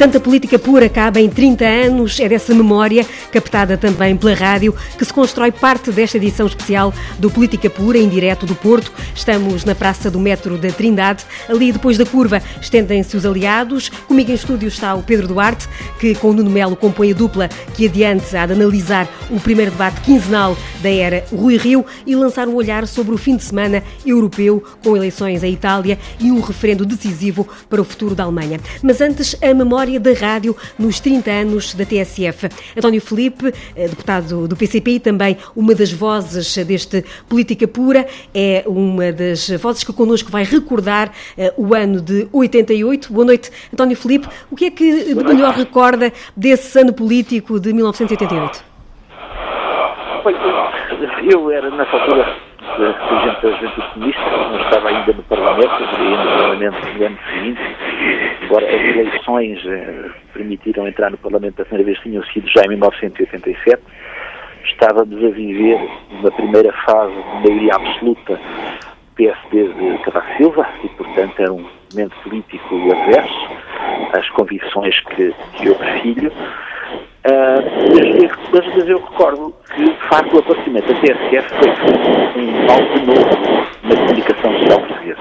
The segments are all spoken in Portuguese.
Tanta política pura cabe em 30 anos, é dessa memória, captada também pela rádio, que se constrói parte desta edição especial do Política Pura, em direto do Porto. Estamos na Praça do Metro da Trindade. Ali, depois da curva, estendem-se os aliados. Comigo em estúdio está o Pedro Duarte, que com o Nuno Melo compõe a dupla que adiante há de analisar o primeiro debate quinzenal da era Rui Rio e lançar um olhar sobre o fim de semana europeu, com eleições em Itália e um referendo decisivo para o futuro da Alemanha. Mas antes, a memória da rádio nos 30 anos da TSF. António Felipe, eh, deputado do PCP e também uma das vozes deste Política Pura, é uma das vozes que connosco vai recordar eh, o ano de 88. Boa noite, António Felipe. O que é que melhor recorda desse ano político de 1988? Eu era, nessa altura, dirigente da Juventude Comunista, não estava ainda no Parlamento, iria no Parlamento no ano seguinte, embora as eleições eh, permitiram entrar no Parlamento a primeira vez tinham sido já em 1987, estávamos a viver uma primeira fase de maioria absoluta PSD de Cavaco Silva e, portanto, era um momento político adverso às convicções que, que eu prefiro. Uh, mas, mas, eu recordo que, de facto, o aparecimento da TSF foi um algo novo na comunicação social portuguesa,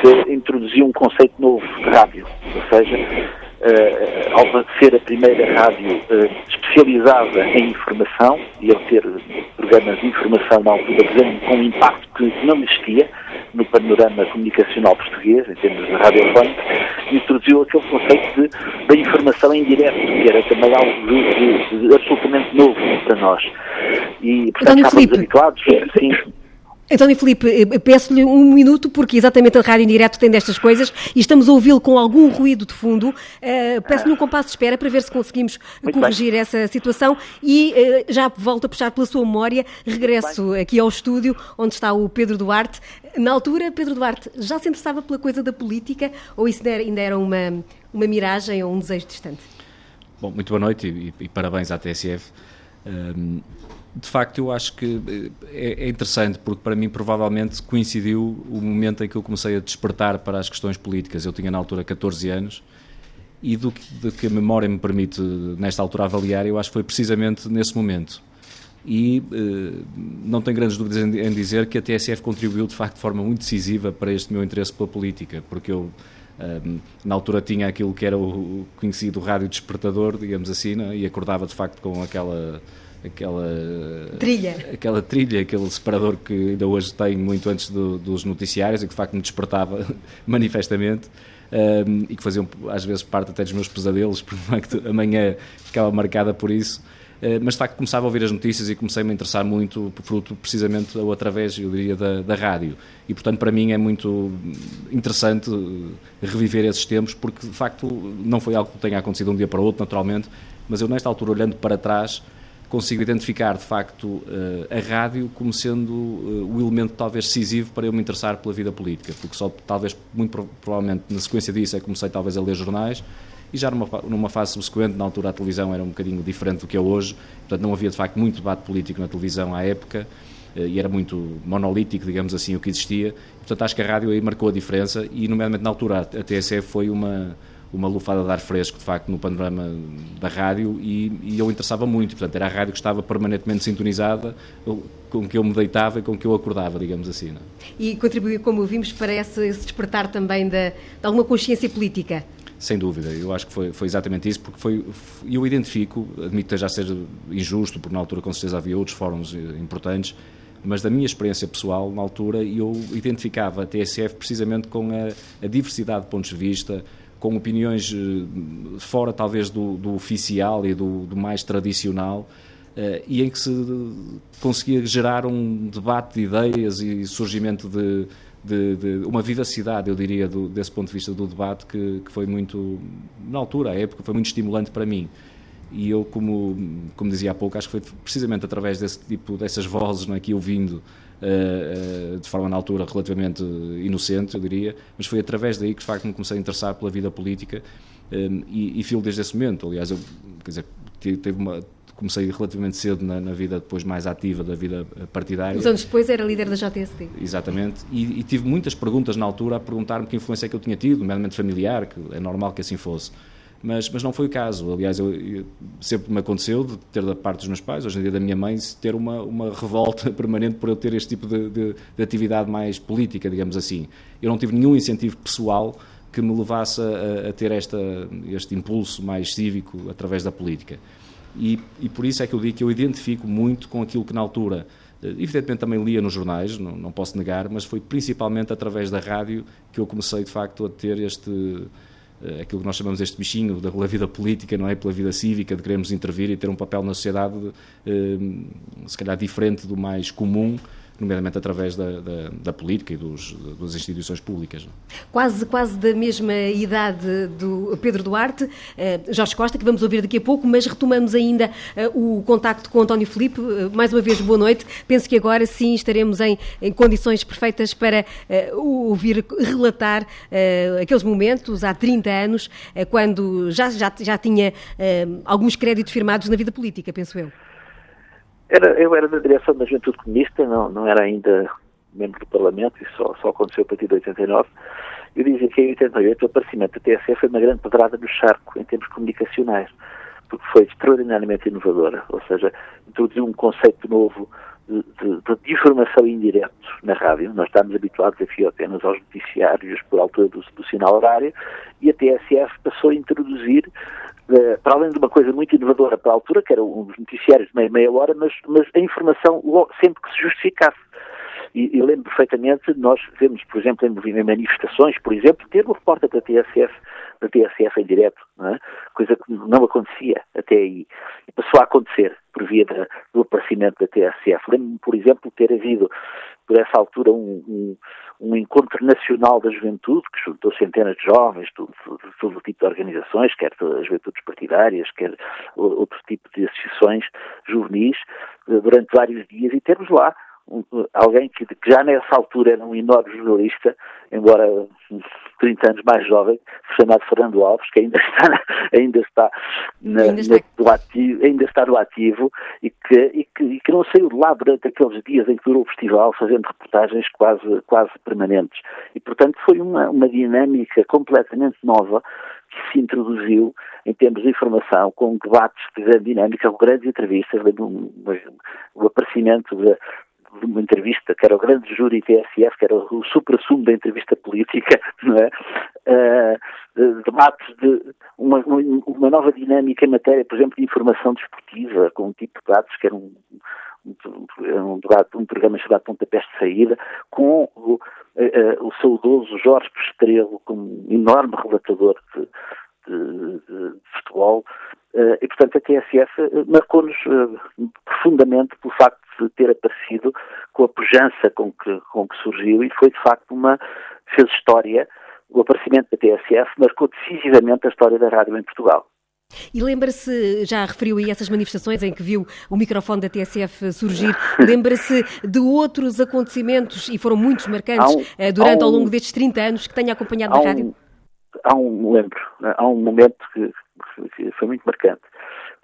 que introduziu um conceito novo de rádio, ou seja, uh, ao ser a primeira rádio uh, especializada em informação e ao ter programas de informação na altura com um impacto que não existia no panorama comunicacional português, em termos de radiofónica, introduziu aquele conceito de, da informação em direto, que era também algo de, de, de absolutamente novo para nós. E, portanto, estávamos habituados, sim, António Filipe, eh, peço-lhe um minuto, porque exatamente a rádio em direto tem destas coisas e estamos a ouvi-lo com algum ruído de fundo. Uh, peço-lhe um compasso de espera para ver se conseguimos Muito corrigir bem. essa situação e uh, já volto a puxar pela sua memória. Regresso aqui ao estúdio, onde está o Pedro Duarte. Na altura, Pedro Duarte já se interessava pela coisa da política ou isso ainda era uma, uma miragem ou um desejo distante? Bom, muito boa noite e, e parabéns à TSF. Um, de facto, eu acho que eh, é, interessante, porque para mim provavelmente coincidiu o momento em que eu comecei a despertar para as questões políticas. Eu tinha na altura 14 anos e do que, do que a memória me permite nesta altura avaliar, eu acho que foi precisamente nesse momento. E eh, não tenho grandes dúvidas em, em, dizer que a TSF contribuiu de facto de forma muito decisiva para este meu interesse pela política, porque eu eh, na altura tinha aquilo que era o conhecido rádio despertador, digamos assim, né? e acordava de facto com aquela aquela trilha, aquela trilha, aquele separador que ainda hoje tenho muito antes do, dos noticiários e que de facto me despertava manifestamente. Um, e que faziam às vezes parte até dos meus pesadelos, porque facto amanhã ficava marcada por isso. Uh, mas de facto começava a ouvir as notícias e comecei-me a interessar muito, fruto precisamente ou através, eu diria, da, da rádio. E portanto para mim é muito interessante reviver esses tempos, porque de facto não foi algo que tenha acontecido de um dia para o outro, naturalmente, mas eu nesta altura, olhando para trás, consigo identificar, de facto, eh, a rádio como sendo eh, o elemento talvez decisivo para eu me interessar pela vida política, porque só talvez, muito provavelmente, na sequência disso é que comecei talvez a ler jornais e já numa, numa fase subsequente, na altura a televisão era um bocadinho diferente do que é hoje, portanto não havia de facto muito debate político na televisão à época eh, e era muito monolítico, digamos assim, o que existia. Portanto, acho que a rádio aí marcou a diferença e, nomeadamente na altura, a TSF foi uma uma lufada de ar fresco, de facto, no panorama da rádio e, e eu interessava muito. Portanto, era a rádio que estava permanentemente sintonizada, com que eu me deitava e com que eu acordava, digamos assim. Não? É? E contribuiu, como vimos, para esse, esse despertar também de, de alguma consciência política? Sem dúvida, eu acho que foi, foi exatamente isso, porque foi, eu identifico, admito que já seja injusto, porque na altura com certeza havia outros fóruns eh, importantes, mas da minha experiência pessoal, na altura, eu identificava a TSF precisamente com a, a diversidade de pontos de vista, com opiniões eh, fora talvez do, do oficial e do, do mais tradicional, uh, e em que se conseguia gerar um debate de ideias e surgimento de, de, de uma vivacidade, eu diria, do, desse ponto de vista do debate, que, que, foi muito, na altura, à época, foi muito estimulante para mim. E eu, como, como dizia há pouco, acho que foi precisamente através desse tipo, dessas vozes não é, que eu vindo uh, de forma na altura relativamente inocente, eu diria, mas foi através daí que de facto me comecei a interessar pela vida política eh, e, e filo desde esse momento. Aliás, eu quer dizer, teve uma, comecei relativamente cedo na, na, vida depois mais ativa da vida partidária. Uns anos depois era líder da JST. Exatamente, e, e tive muitas perguntas na altura a perguntar-me que influência é que eu tinha tido, nomeadamente familiar, que é normal que assim fosse. Mas, mas não foi o caso. Aliás, eu, eu, sempre me aconteceu de ter da parte dos meus pais, hoje em dia da minha mãe, ter uma, uma revolta permanente por eu ter este tipo de, de, de atividade mais política, digamos assim. Eu não tive nenhum incentivo pessoal que me levasse a, a ter esta, este impulso mais cívico através da política. E, e, por isso é que eu digo que eu identifico muito com aquilo que na altura, eh, evidentemente também lia nos jornais, não, não posso negar, mas foi principalmente através da rádio que eu comecei de facto a ter este aquilo que nós chamamos este bichinho da vida política, não é? Pela vida cívica, de queremos intervir e ter um papel na sociedade, eh, se calhar diferente do mais comum, nomeadamente através da, da, da política e dos, das instituições públicas. Quase, quase da mesma idade do Pedro Duarte, eh, Jorge Costa, que vamos ouvir daqui a pouco, mas retomamos ainda eh, o contacto com António Filipe. Eh, mais uma vez, boa noite. Penso que agora sim estaremos em, em condições perfeitas para ouvir relatar aqueles momentos há 30 anos, quando já, já, já tinha alguns créditos firmados na vida política, penso eu. Era, eu era da direção da Juventude Comunista, não, não era ainda membro do Parlamento, isso só, só aconteceu a partir de 89. Eu dizia que em 88 o aparecimento da TSE foi uma grande pedrada no charco em termos comunicacionais, porque foi extraordinariamente inovadora, ou seja, introduziu um conceito novo de, de, de informação indireta na rádio. Nós estamos habituados aqui apenas aos noticiários por altura do, do sinal horário e a TSF passou a introduzir Uh, para além de uma coisa muito inovadora para a altura, que eram os noticiários de meia, meia hora, mas, mas a informação sempre que se justificasse. E, e lembro perfeitamente, nós vemos, por exemplo, em, manifestações, por exemplo, ter o repórter da TSF, da TSF em direto, é? coisa que não acontecia até aí. E passou a acontecer por via da, do aparecimento da TSF. Lembro-me, por exemplo, ter havido, por essa altura, um, um um encontro nacional da juventude que juntou centenas de jovens de, todo tipo de organizações, quer as juventudes partidárias, quer outro tipo de associações juvenis, eh, durante vários dias e temos lá alguém que, que, já nessa altura era um enorme jornalista, embora 30 anos mais jovem, chamado Fernando Alves, que ainda está, ainda está, na, ainda está... No, ativo, ainda está no ativo e que, e, que, e que não saiu de lá durante aqueles dias em que durou o festival, fazendo reportagens quase, quase permanentes. E, portanto, foi uma, uma dinâmica completamente nova que se introduziu em termos de informação, com debates de grande dinâmica, com grandes entrevistas, o aparecimento de, de uma entrevista, que era o grande júri TSF, que era o supra-sumo da entrevista política, não é? Uh, debates de uma, uma, nova dinâmica em matéria, por exemplo, de informação desportiva, com um tipo de debates que era um, um, um, um programa chamado Pontapés de Saída, com o, uh, o saudoso Jorge Pestrelo, como um enorme relatador de, de, de futebol, uh, e portanto a TSF marcou-nos profundamente pelo facto de ter aparecido com a pujança com que, com que surgiu e foi de facto uma, fez história, o aparecimento da TSF marcou decisivamente a história da rádio em Portugal. E lembra-se, já referiu aí essas manifestações em que viu o microfone da TSF surgir, lembra-se de outros acontecimentos, e foram muitos marcantes, um, eh, durante um, ao longo destes 30 anos que tenha acompanhado a rádio? Há um, lembro, há um momento que, que foi muito marcante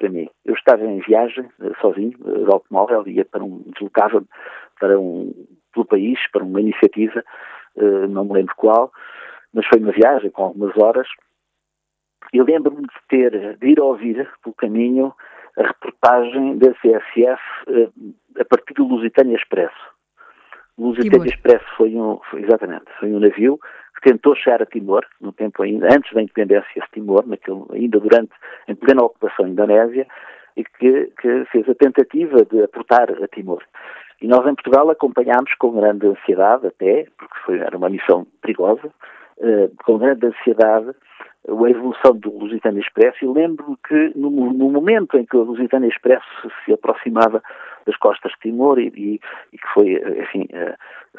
para mim. Eu estava em viagem, eh, sozinho, eh, de automóvel, ia para um, deslocava para um, pelo país, para uma iniciativa, eh, não me lembro qual, mas foi uma viagem com algumas horas, e lembro-me de ter, de ir ouvir pelo caminho a reportagem da CSF a partir do Lusitânia Expresso. O Lusitânia Expresso foi um, foi, exatamente, foi um navio que tentou chegar a Timor, no tempo ainda, antes da independência de Timor, naquele, ainda durante, em plena ocupação indonésia, e que, que fez a tentativa de aportar a Timor. E nós em Portugal acompanhámos com grande ansiedade até, porque foi, era uma missão perigosa, uh, com grande ansiedade a evolução do Lusitânia Expresso e lembro que no, no, momento em que o Lusitânia Expresso se aproximava das costas de Timor e, e, e que foi, enfim, uh,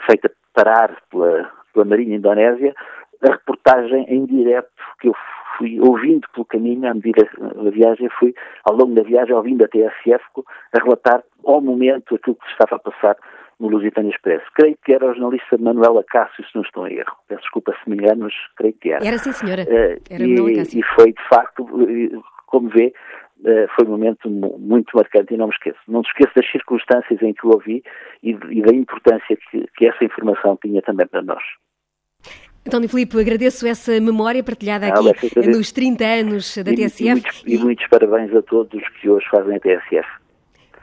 feita parar pela, pela Marinha Indonésia, a reportagem em direto que eu fui ouvindo pelo caminho, à medida da viagem, fui ao longo da viagem ouvindo a TSF a relatar ao momento aquilo que estava a passar no Lusitânia Expresso. Creio que era a jornalista Manuela Cássio, se não estou em erro. Peço desculpa se me engano, mas creio que era. Era sim, senhora. Uh, era e. E foi, de facto, como vê, foi um momento muito marcante e não me esqueço. Não me esqueço das circunstâncias em que o ouvi e, e da importância que, que essa informação tinha também para nós. António Filipe, agradeço essa memória partilhada aqui ah, nos 30 anos da e, TSF. E muitos, e muitos parabéns a todos que hoje fazem a TSF.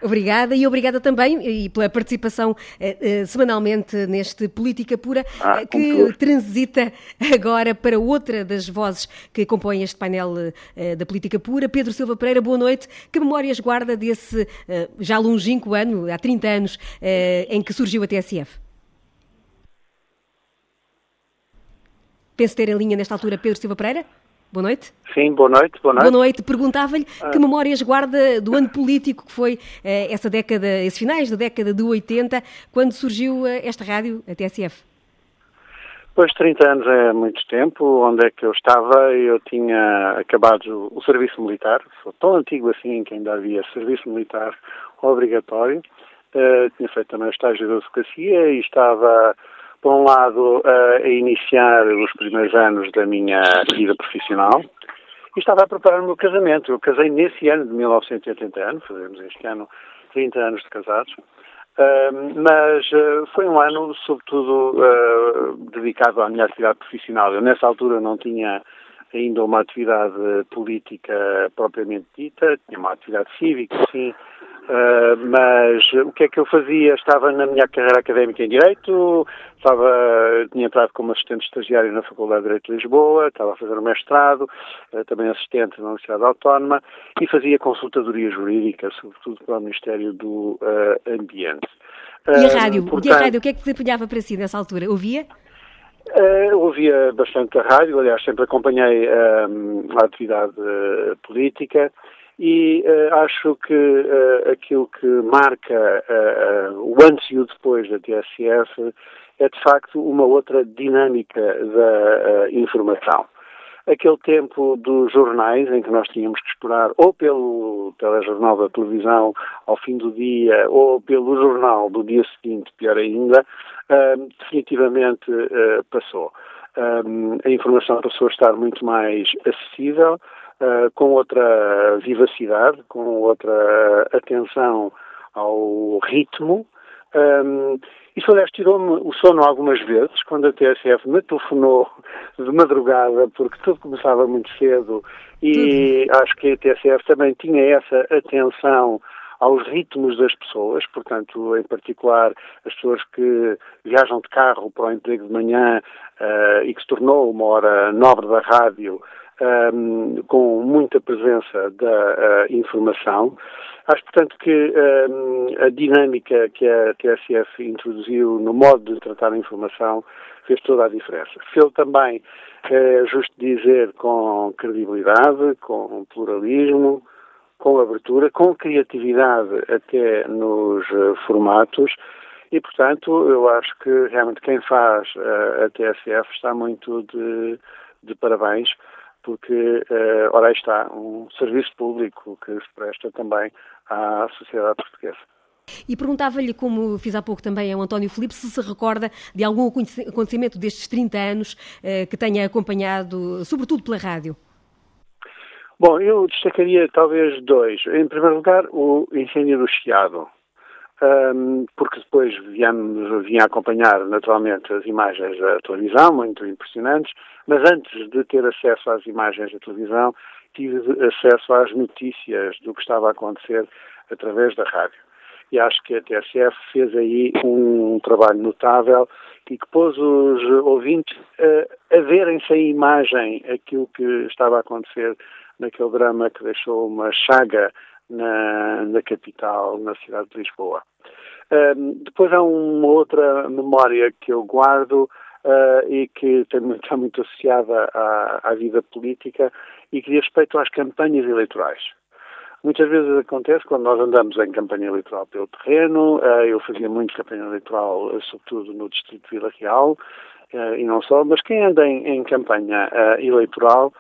Obrigada e obrigada também e pela participação eh, semanalmente neste Política Pura, ah, eh, que transita agora para outra das vozes que compõem este painel eh, da Política Pura. Pedro Silva Pereira, boa noite. Que memórias guarda desse já longínquo ano, há 30 anos, em que surgiu a TSF? Penso ter em linha nesta altura Pedro Silva Pereira. Boa noite. Sim, boa noite. Boa noite. Boa noite. Perguntava-lhe ah. que memórias guarda do ano político que foi eh, essa década, esses finais da década de 80, quando surgiu eh, esta rádio, a TSF. Pois 30 anos é muito tempo. Onde é que eu estava? Eu tinha acabado o serviço militar. Sou tão antigo assim que ainda havia serviço militar obrigatório. Uh, tinha feito também o estágio de advocacia e estava por um lado, a iniciar os primeiros anos da minha vida profissional e estava a preparar o meu casamento. Eu casei nesse ano de 1980 anos, fazemos este ano 30 anos de casados, uh, mas uh, foi um ano, sobretudo, dedicado à minha atividade profissional. Eu, nessa altura, não tinha ainda uma atividade política propriamente dita, tinha uma atividade cívica, sim, Uh, mas o que é que eu fazia? Estava na minha carreira académica em Direito, estava, tinha entrado como assistente estagiário na Faculdade de Direito de Lisboa, estava a fazer o um mestrado, uh, também assistente na Universidade Autónoma e fazia consultadoria jurídica, sobretudo para o Ministério do uh, Ambiente. E a rádio? Portanto, e a rádio? O que é que desempenhava para si nessa altura? Ouvia? Uh, ouvia bastante a rádio, aliás, sempre acompanhei a atividade política e uh, acho que uh, aquilo que marca uh, o antes e o depois da TSF é de facto uma outra dinâmica da informação. Aquele tempo dos jornais em que nós tínhamos que esperar ou pelo telejornal da televisão ao fim do dia ou pelo jornal do dia seguinte, pior ainda, definitivamente passou. a informação passou a estar muito mais acessível, uh, com outra vivacidade, com outra atenção ao ritmo. Um, isso, aliás, tirou-me o sono algumas vezes, quando a TSF me telefonou de madrugada, porque tudo começava muito cedo, e uhum. acho que a TSF também tinha essa atenção aos ritmos das pessoas, portanto, em particular, as pessoas que viajam de carro para o emprego de manhã uh, e que se tornou uma hora nobre da rádio, um, com muita presença da uh, informação. Acho, portanto, que um, a dinâmica que a TSF introduziu no modo de tratar a informação fez toda a diferença. Fez também, é justo dizer, com credibilidade, com pluralismo, com abertura, com criatividade até nos uh, formatos e, portanto, eu acho que realmente quem faz uh, a TSF está muito de, de parabéns porque, uh, ora aí está, um serviço público que se presta também à sociedade portuguesa. E perguntava-lhe, como fiz há pouco também ao António Filipe, se se recorda de algum acontecimento destes 30 anos uh, que tenha acompanhado, sobretudo pela rádio. Bom, eu destacaria talvez dois. Em primeiro lugar, o incêndio do Chiado um, porque depois viemos, vinha acompanhar naturalmente as imagens da televisão, muito impressionantes, mas antes de ter acesso às imagens da televisão, tive acesso às notícias do que estava a acontecer através da rádio. E acho que a TSF fez aí um trabalho notável e que pôs os ouvintes a, a verem sem imagem aquilo que estava a acontecer naquele drama que deixou uma chaga na, na capital, na cidade de Lisboa. Depois há uma outra memória que eu guardo uh, e que também está muito associada à, à, vida política e que diz respeito às campanhas eleitorais. Muitas vezes acontece quando nós andamos em campanha eleitoral pelo terreno, uh, eu fazia muito campanha eleitoral, sobretudo no Distrito de Vila Real, uh, e não só, mas quem anda em, em campanha eleitoral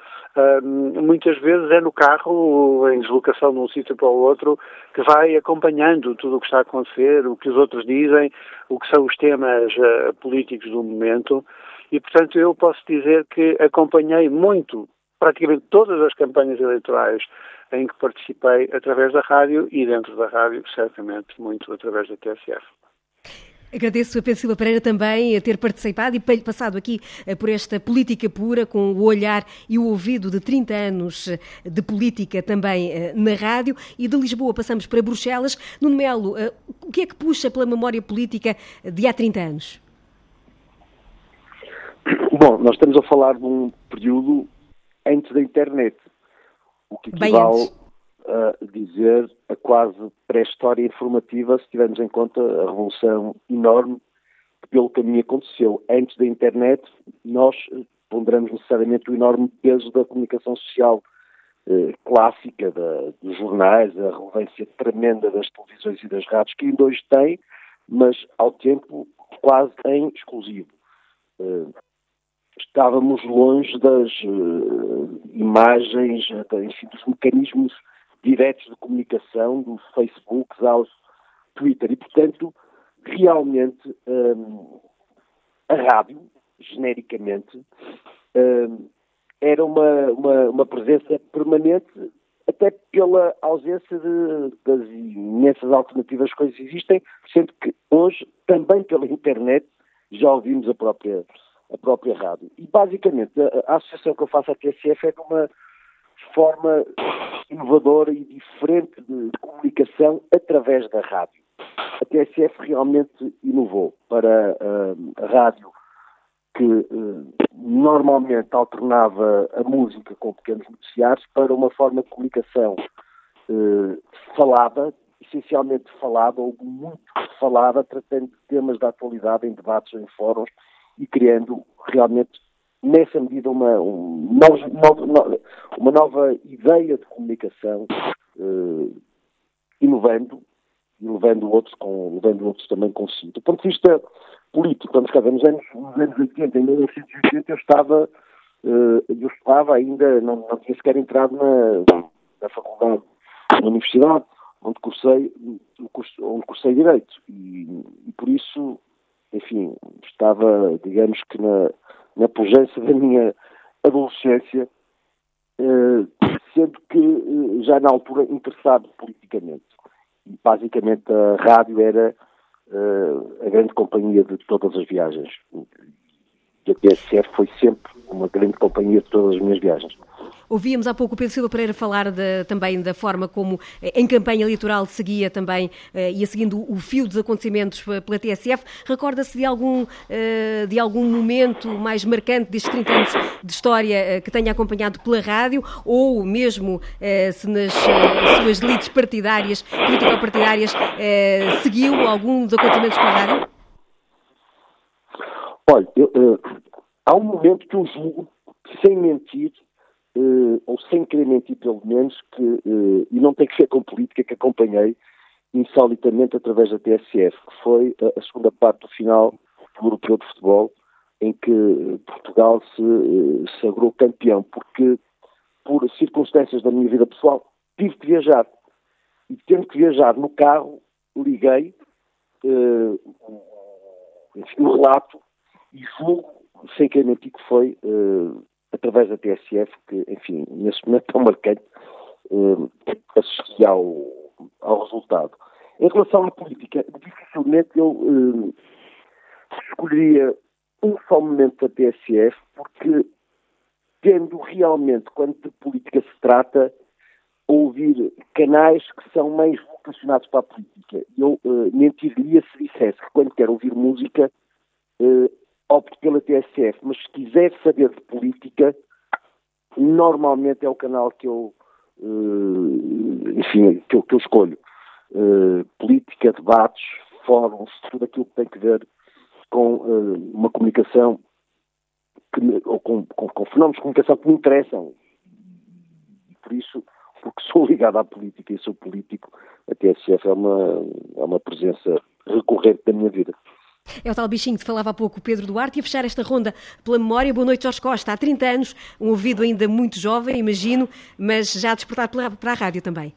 muitas vezes é no carro, em deslocação de um sítio para o outro, que vai acompanhando tudo o que está a acontecer, o que os outros dizem, o que são os temas uh, políticos do momento. E, portanto, eu posso dizer que acompanhei muito, praticamente todas as campanhas eleitorais em que participei através da rádio e dentro da rádio, certamente, muito através da TSF. Agradeço a Pedro Silva Pereira também a ter participado e passado aqui eh, por esta política pura, com o olhar e o ouvido de 30 anos eh, de política também eh, na rádio. E de Lisboa passamos para Bruxelas. Nuno Melo, o que é que puxa pela memória política de há 30 anos? Bom, nós estamos a falar de um período antes da internet, o que equivale a dizer a quase pré-história informativa, se tivermos em conta a revolução enorme que pelo caminho aconteceu. Antes da internet, nós ponderamos necessariamente o enorme peso da comunicação social eh, clássica, da, dos jornais, a relevância tremenda das televisões e das rádios, que ainda hoje tem, mas ao tempo quase em exclusivo. Eh, estávamos longe das uh, imagens, enfim, dos mecanismos diretos de comunicação, dos Facebooks aos Twitter. E, portanto, realmente um, a rádio, genericamente, um, era uma, uma, uma, presença permanente, até pela ausência de, das imensas alternativas que existem, sendo que hoje, também pela internet, já ouvimos a própria a própria rádio. E, basicamente, a, a associação que eu faço à TSF é de uma forma inovadora e diferente de, comunicação através da rádio. A TSF realmente inovou para uh, a rádio que uh, normalmente alternava a música com pequenos noticiários para uma forma de comunicação uh, falada, essencialmente falada ou muito falada, tratando de temas da atualidade em debates, em fóruns e criando realmente, nessa medida, uma, um, nova, uma nova ideia de comunicação, eh, inovando e levando outros, com, levando outros também consigo. Do ponto de vista político, cá ver, nos anos, nos anos 80, em 1980, eu estava, eh, eu estava ainda, não, não tinha sequer entrado na, na faculdade, na universidade, onde cursei, onde cursei Direito. E, e por isso enfim, estava, digamos que na, na pujança da minha adolescência, eh, sendo que eh, já na altura interessado politicamente. E basicamente a rádio era eh, a grande companhia de todas as viagens. A TSF foi sempre uma grande companhia de todas as minhas viagens. Ouvíamos há pouco o Pedro Silva Pereira falar de, também da forma como eh, em campanha eleitoral seguia também, uh, ia seguindo o fio dos acontecimentos pela TSF. Recorda-se de algum, uh, de algum momento mais marcante destes 30 anos de história que tenha acompanhado pela rádio ou mesmo se nas suas lides partidárias, político-partidárias, seguiu algum dos acontecimentos pela rádio? Olha, eu, há um momento que eu julgo, sem mentir, uh, ou sem querer mentir pelo menos, que, uh, e não tem que ser com política, que acompanhei insolitamente através da TSF, que foi a, a segunda parte do final do Europeu de Futebol, em que eh, Portugal se sagrou campeão, porque por circunstâncias da minha vida pessoal tive que viajar. E tendo que viajar no carro, liguei uh, enfim, o relato e julgo, sem querer mentir, que foi uh, através da TSF, que, enfim, nesse momento tão marcante, uh, assisti ao, ao resultado. Em relação à política, dificilmente eu uh, escolheria um só momento da TSF, porque tendo realmente, quando de política se trata, ouvir canais que são mais vocacionados para a política. Eu uh, mentiria se dissesse que quando quero ouvir música, opto pela TSF, mas se quiser saber de política, normalmente é o canal que eu, uh, enfim, que eu, que eu escolho. Uh, política, debates, fóruns, tudo aquilo que tem que ver com uh, uma comunicação que, ou com, com, com, fenómenos de comunicação que me interessam. E por isso, porque sou ligado à política e sou político, a TSF é uma, é uma presença recorrente da minha vida. É o tal bichinho que falava há pouco, Pedro Duarte, e a fechar esta ronda pela memória. Boa noite, Jorge Costa. Há 30 anos, um ouvido ainda muito jovem, imagino, mas já a despertar para a rádio também.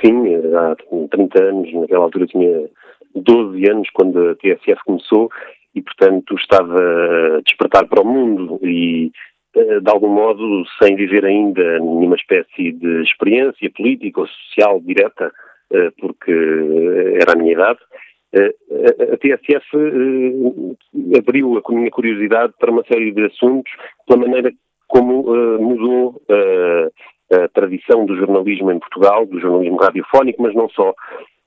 Sim, há 30 anos, naquela altura tinha 12 anos quando a TSF começou e, portanto, estava a despertar para o mundo e, eh, de algum modo, sem viver ainda nenhuma espécie de experiência política ou social direta, eh, porque era a minha idade, a TSF abriu a minha curiosidade para uma série de assuntos pela maneira como mudou a tradição do jornalismo em Portugal, do jornalismo radiofónico, mas não só.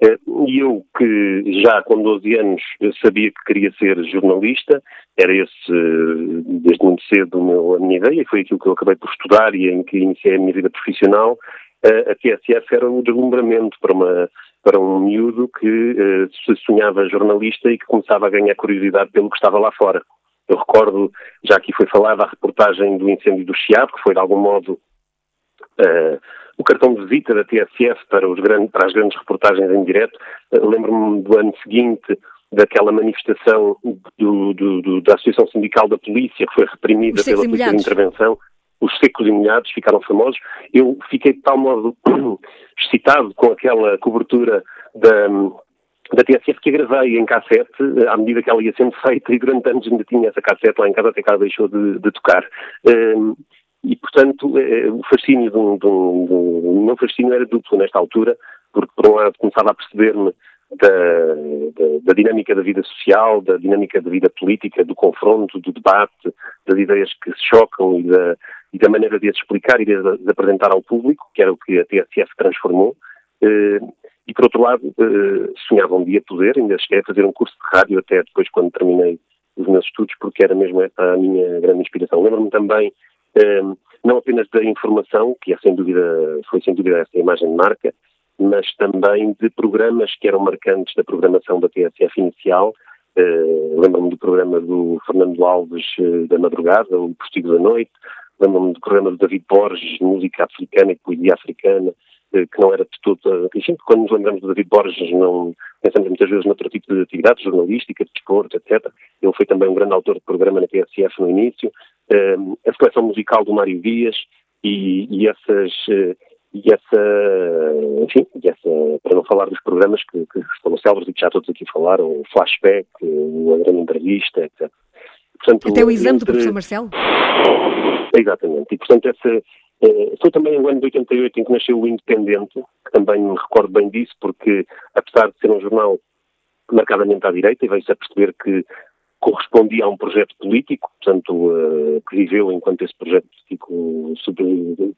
Eh, e eu, que já com 12 anos sabia que queria ser jornalista, era esse, eh, desde muito cedo, a minha ideia, foi aquilo que eu acabei por estudar e em que iniciei a minha vida profissional. Eh, a TSF era um deslumbramento para, uma, para um miúdo que se sonhava jornalista e que começava a ganhar curiosidade pelo que estava lá fora. Eu recordo, já aqui foi falada, a reportagem do incêndio do Chiado, que foi de algum modo uh, o cartão de visita da TSF para, grandes, para as grandes reportagens em direto. Uh, Lembro-me do ano seguinte daquela manifestação do, do, do, da Associação Sindical da Polícia, que foi reprimida pela polícia de intervenção. Os secos e molhados ficaram famosos. Eu fiquei de tal modo excitado com aquela cobertura da, da TSF que gravei em cassete à medida que ela ia sendo feita e durante anos ainda tinha essa cassete lá em casa até que ela deixou de, de tocar. Uh, e, portanto, é, o fascínio de um, de, um, de um, o meu fascínio era duplo nesta altura, porque, por um lado, começava a perceber-me da, da, da, dinâmica da vida social, da dinâmica da vida política, do confronto, do debate, das ideias que se chocam e da, e da maneira de as explicar e de as apresentar ao público, que era o que a TSF transformou. Eh, e, por outro lado, eh, sonhava um dia poder, ainda cheguei a fazer um curso de rádio até depois quando terminei os meus estudos, porque era mesmo essa a minha grande inspiração. Lembro-me também Ehm, não apenas da informação, que é sem dúvida, foi sem dúvida essa imagem de marca, mas também de programas que eram marcantes da programação da TSF inicial. Uh, Lembro-me do programa do Fernando Alves uh, da madrugada, o Postigo da Noite. Lembro-me do programa do David Borges, música africana e poesia africana, uh, que não era de todo. Enfim, quando nos lembramos do David Borges, não pensamos muitas vezes noutro tipo de atividade, jornalística, de desporto, etc. Ele foi também um grande autor de programa na TSF no início. Ehm, a seleção musical do Mário Dias e, e essas eh, e essa, enfim, e essa, para não falar dos programas que, que estão célebres e que já todos aqui falaram, o Flashback, a grande entrevista, etc. Portanto, Até o exame entre... do professor Marcelo? Exatamente. E, portanto, essa, eh, foi também o ano de 88 em que nasceu o Independente, que também me recordo bem disso, porque, apesar de ser um jornal marcadamente à direita, e veio-se a perceber que correspondia a um projeto político, portanto, uh, que viveu enquanto esse projeto político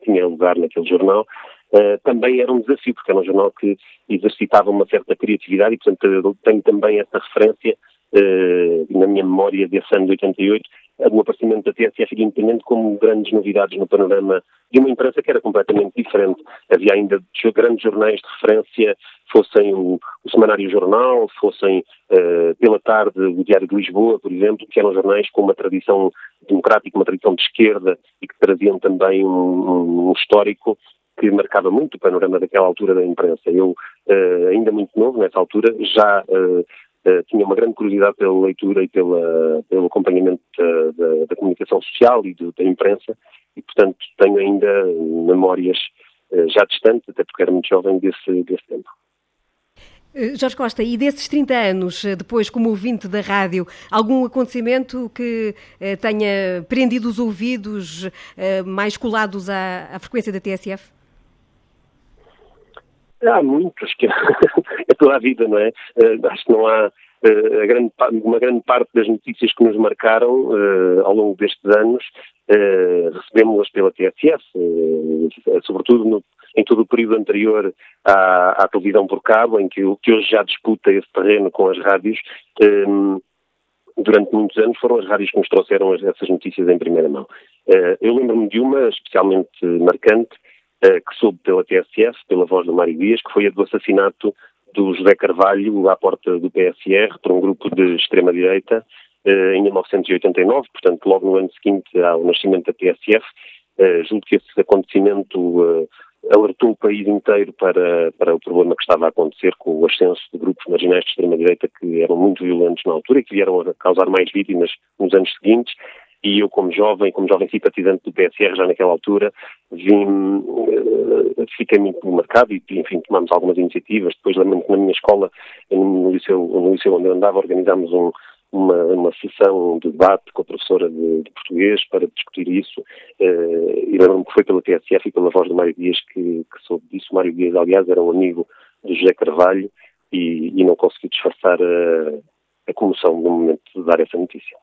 tinha lugar naquele jornal, uh, também era um desafio, porque era um jornal que exercitava uma certa criatividade e, portanto, tenho também essa referência uh, na minha memória desse ano de 88, o aparecimento da TSF Independente como grandes novidades no panorama de uma imprensa que era completamente diferente. Havia ainda grandes jornais de referência, fossem o, o Semanário Jornal, fossem uh, pela tarde o Diário de Lisboa, por exemplo, que eram jornais com uma tradição democrática, uma tradição de esquerda e que traziam também um, um histórico que marcava muito o panorama daquela altura da imprensa. Eu, uh, ainda muito novo, nessa altura, já uh, uh, tinha uma grande curiosidade pela leitura e pela, pelo acompanhamento da, da, da comunicação social e do, da imprensa, e, portanto, tenho ainda memórias uh, já distantes, até porque era muito jovem desse, desse tempo. Eh, Jorge Costa, e desses 30 anos, depois como ouvinte da rádio, algum acontecimento que tenha prendido os ouvidos mais colados à, à frequência da TSF? Há muitos, que é toda a vida, não é? Uh, acho que não há uh, grande, uma grande parte das notícias que nos marcaram uh, ao longo destes anos, recebemos-las pela TSF, sobretudo no, em todo o período anterior à, à, televisão por cabo, em que, que hoje já disputa esse terreno com as rádios. Um, durante muitos anos foram as rádios que nos trouxeram essas notícias em primeira mão. eu lembro-me de uma especialmente marcante, eh, que soube pela TSF, pela voz do Mário Dias, que foi a do assassinato do José Carvalho à porta do PSR por um grupo de extrema-direita eh, em 1989, portanto logo no ano seguinte ao nascimento da TSF. Eh, julgo que esse acontecimento alertou o país inteiro para, para o problema que estava a acontecer com o ascenso de grupos marginais de extrema-direita que eram muito violentos na altura e que vieram a causar mais vítimas nos anos seguintes e eu como jovem, como jovem simpatizante do PSR já naquela altura, vim, uh, fiquei muito marcado e, enfim, tomámos algumas iniciativas. Depois, lembro na minha escola, no liceu, no liceu onde eu andava, organizámos um, uma, uma sessão de debate com a professora de, de português para discutir isso. Uh, e lembro-me que foi pela TSF e pela voz do Mário Dias que, que soube disso. O Mário Dias, aliás, era um amigo do José Carvalho e, e não conseguiu disfarçar a, a comoção no momento de dar essa notícia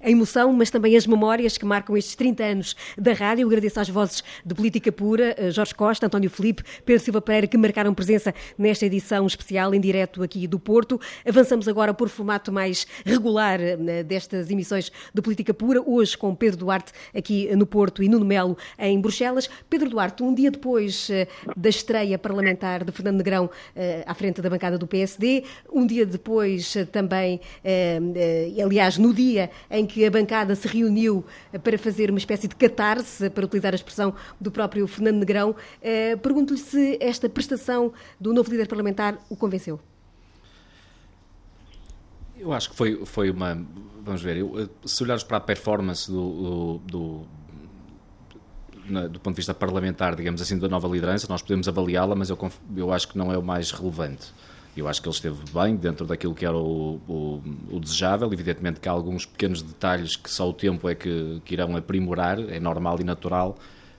a emoção, mas também as memórias que marcam estes 30 anos da rádio. agradeço às vozes de Política Pura, eh, Jorge Costa, António Felipe, Pedro Silva Pereira, que marcaram presença nesta edição especial em direto aqui do Porto. Avançamos agora por formato mais regular eh, destas emissões de Política Pura, hoje com Pedro Duarte aqui no Porto e Nuno Melo em Bruxelas. Pedro Duarte, um dia depois eh, da estreia parlamentar de Fernando Negrão à frente da bancada do PSD, um dia depois também, aliás, no dia em que a bancada se reuniu eh, para fazer uma espécie de catarse, para utilizar a expressão do próprio Fernando Negrão. Eh, pergunto-lhe se esta prestação do novo líder parlamentar o convenceu. Eu acho que foi, foi uma. Vamos ver, eu, eh, se olharmos para a performance do, do, do, do, ponto de vista parlamentar, digamos assim, da nova liderança, nós podemos avaliá-la, mas eu, eu acho que não é o mais relevante. Eu acho que ele esteve bem dentro daquilo que era o, o, o, desejável. Evidentemente que há alguns pequenos detalhes que só o tempo é que, que irão aprimorar, é normal e natural,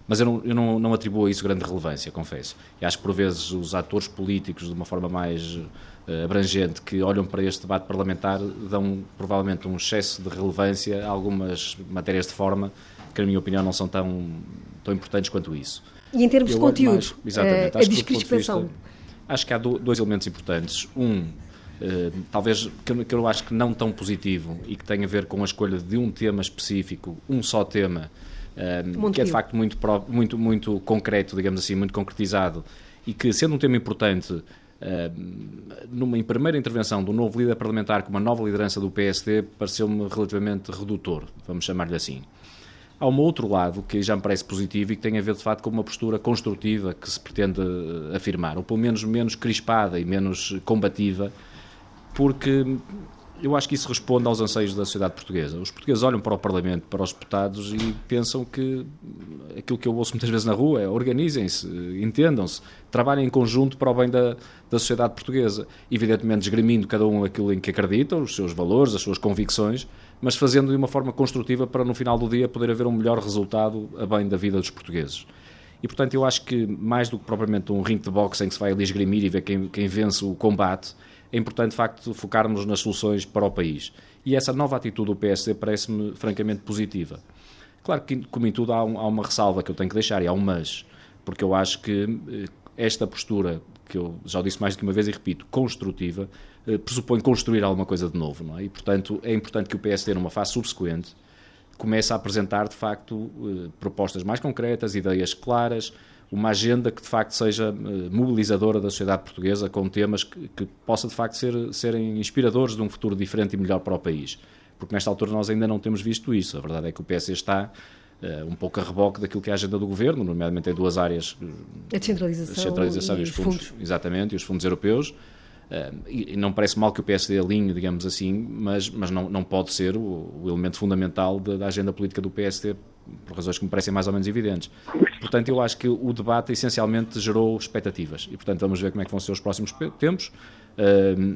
mas eu, não, eu não, não, atribuo a isso grande relevância, confesso. E acho que por vezes os atores políticos, de uma forma mais uh, abrangente, que olham para este debate parlamentar, dão provavelmente um excesso de relevância a algumas matérias de forma que, na minha opinião, não são tão, tão importantes quanto isso. E em termos eu de conteúdo, mais, exatamente, uh, a descrispação acho que há dois elementos importantes. Um, Uh, talvez que, eu acho que não tão positivo e que tem a ver com a escolha de um tema específico, um só tema, uh, que é de facto muito, muito, muito concreto, digamos assim, muito concretizado, e que, sendo um tema importante, uh, numa primeira intervenção do novo líder parlamentar com uma nova liderança do PSD, pareceu-me relativamente redutor, vamos chamar-lhe assim. Há um outro lado que já me parece positivo e que tem a ver de facto com uma postura construtiva que se pretende eh, afirmar, ou pelo menos menos crispada e menos combativa, porque eu acho que isso responde aos anseios da sociedade portuguesa. Os portugueses olham para o Parlamento, para os deputados e pensam que aquilo que eu ouço muitas vezes na rua é organizem-se, entendam-se, trabalhem em conjunto para o bem da, da sociedade portuguesa. Evidentemente, esgrimindo cada um aquilo em que acredita, os seus valores, as suas convicções, mas fazendo de uma forma construtiva para no final do dia poder haver um melhor resultado a bem da vida dos portugueses. E portanto eu acho que mais do que propriamente um ringue de boxe em que se vai ali esgrimir e ver quem, quem vence o combate, é importante de facto focarmos nas soluções para o país. E essa nova atitude do PSD parece-me francamente positiva. Claro que, como em tudo, há, um, há, uma ressalva que eu tenho que deixar, e há um mas, porque eu acho que eh, esta postura, que eu já disse mais do que uma vez e repito, construtiva, eh, pressupõe construir alguma coisa de novo, não é? E, portanto, é importante que o PSD, numa fase subsequente, comece a apresentar, de facto, eh, propostas mais concretas, ideias claras, uma agenda que, de facto, seja eh, mobilizadora da sociedade portuguesa com temas que, que possa, de facto, ser, serem inspiradores de um futuro diferente e melhor para o país. Porque, nesta altura, nós ainda não temos visto isso. A verdade é que o PSD está Uh, um pouco a reboque daquilo que é a agenda do governo, nomeadamente em duas áreas: a descentralização, a descentralização e, e, os fundos, fundos, exatamente, e os fundos europeus. Uh, e não parece mal que o PSD alinhe, digamos assim, mas, mas não, não pode ser o, o elemento fundamental da, da, agenda política do PSD, por razões que me parecem mais ou menos evidentes. Portanto, eu acho que o debate essencialmente gerou expectativas e, portanto, vamos ver como é que vão ser os próximos tempos.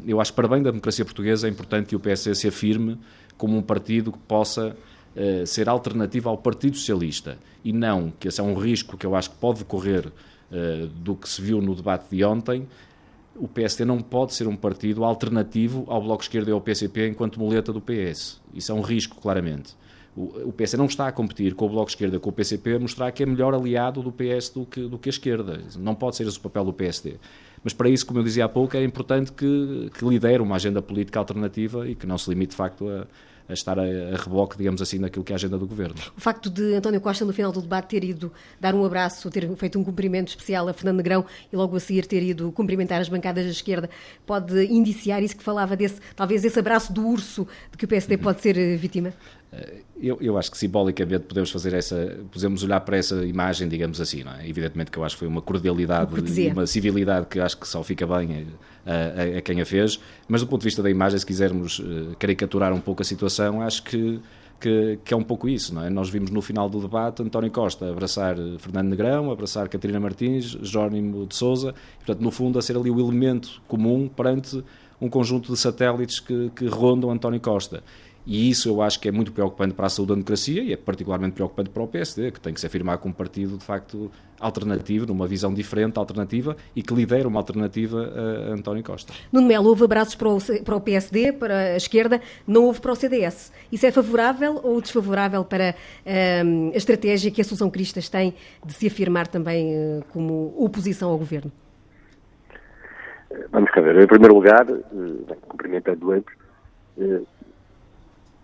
Eu acho que, para bem da democracia portuguesa, é importante que o PSD se afirme como um partido que possa uh, ser alternativo ao Partido Socialista e não, que esse é um risco que eu acho que pode decorrer do que se viu no debate de ontem, o PSD não pode ser um partido alternativo ao Bloco Esquerdo e ao PCP enquanto muleta do PS. Isso é um risco, claramente. O, o PS não está a competir com o Bloco Esquerda e com o PCP a mostrar que é melhor aliado do PS do que, do que a esquerda. Não pode ser esse o papel do PSD. Mas para isso, como eu dizia há pouco, é importante que, que lidere uma agenda política alternativa e que não se limite, de facto, a, a estar a, a, reboque, digamos assim, daquilo que é a agenda do governo. O facto de António Costa, no final do debate, ter ido dar um abraço, ter feito um cumprimento especial a Fernando Negrão e logo a seguir ter ido cumprimentar as bancadas da esquerda, pode indiciar isso que falava desse, talvez esse abraço do urso de que o PSD uhum. pode ser eh, vítima? Eh, eu, eu, acho que simbolicamente podemos fazer essa, podemos olhar para essa imagem, digamos assim, é? Evidentemente que eu acho que foi uma cordialidade uma e uma civilidade que acho que só fica bem a, a, a, quem a fez, mas do ponto de vista da imagem, se quisermos eh, caricaturar um pouco a situação, acho que, que, que, é um pouco isso, é? Nós vimos no final do debate António Costa abraçar Fernando Negrão, abraçar Catarina Martins, Jónimo de Souza, e, portanto, no fundo, a ser ali o elemento comum perante um conjunto de satélites que, que rondam António Costa. E isso eu acho que é muito preocupante para a saúde da democracia e é particularmente preocupante para o PSD, que tem que se afirmar como partido, de facto, alternativo, numa visão diferente, alternativa, e que lidera uma alternativa a António Costa. Nuno Melo, houve abraços para o, para o PSD, para a esquerda, não houve para o CDS. Isso é favorável ou desfavorável para um, a estratégia que a Assunção Cristas tem de se afirmar também uh, como oposição ao governo? Vamos cá ver. Em primeiro lugar, uh, cumprimentando ambos, uh,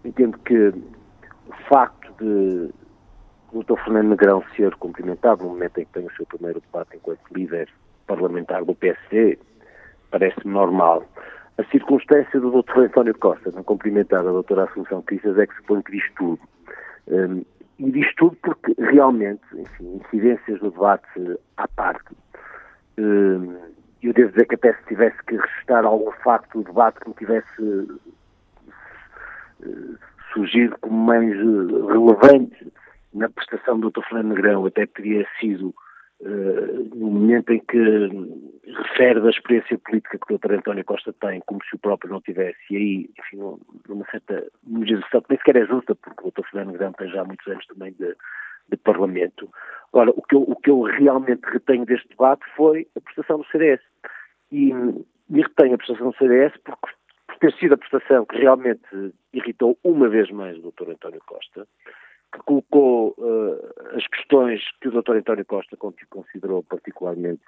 entendo que o facto de o Dr. Fernando Negrão ser cumprimentado no momento em que tem o seu primeiro debate enquanto líder parlamentar do PSD parece-me normal. A circunstância do Dr. António Costa não cumprimentar a Dra. Assunção Cristas é que supõe que diz tudo. Um, e diz tudo porque realmente, enfim, incidências do debate à parte, um, eu devo dizer que até se tivesse que registrar algum facto do debate que me tivesse uh, surgido como mais uh, relevante na prestação do Dr. Fernando Negrão, até teria sido uh, no momento em que refere da experiência política que o Dr. António Costa tem, como se o próprio não tivesse, e aí, enfim, numa certa geração que nem sequer é justa, porque o Dr. Fernando Negrão tem já muitos anos também de, de Parlamento. Agora, o que, eu, o que eu realmente retenho deste debate foi a prestação do CDS. E, e retenho a prestação do CDS porque, por ter sido a prestação que realmente irritou uma vez mais o Dr. António Costa, que colocou uh, as questões que o Dr. António Costa considerou particularmente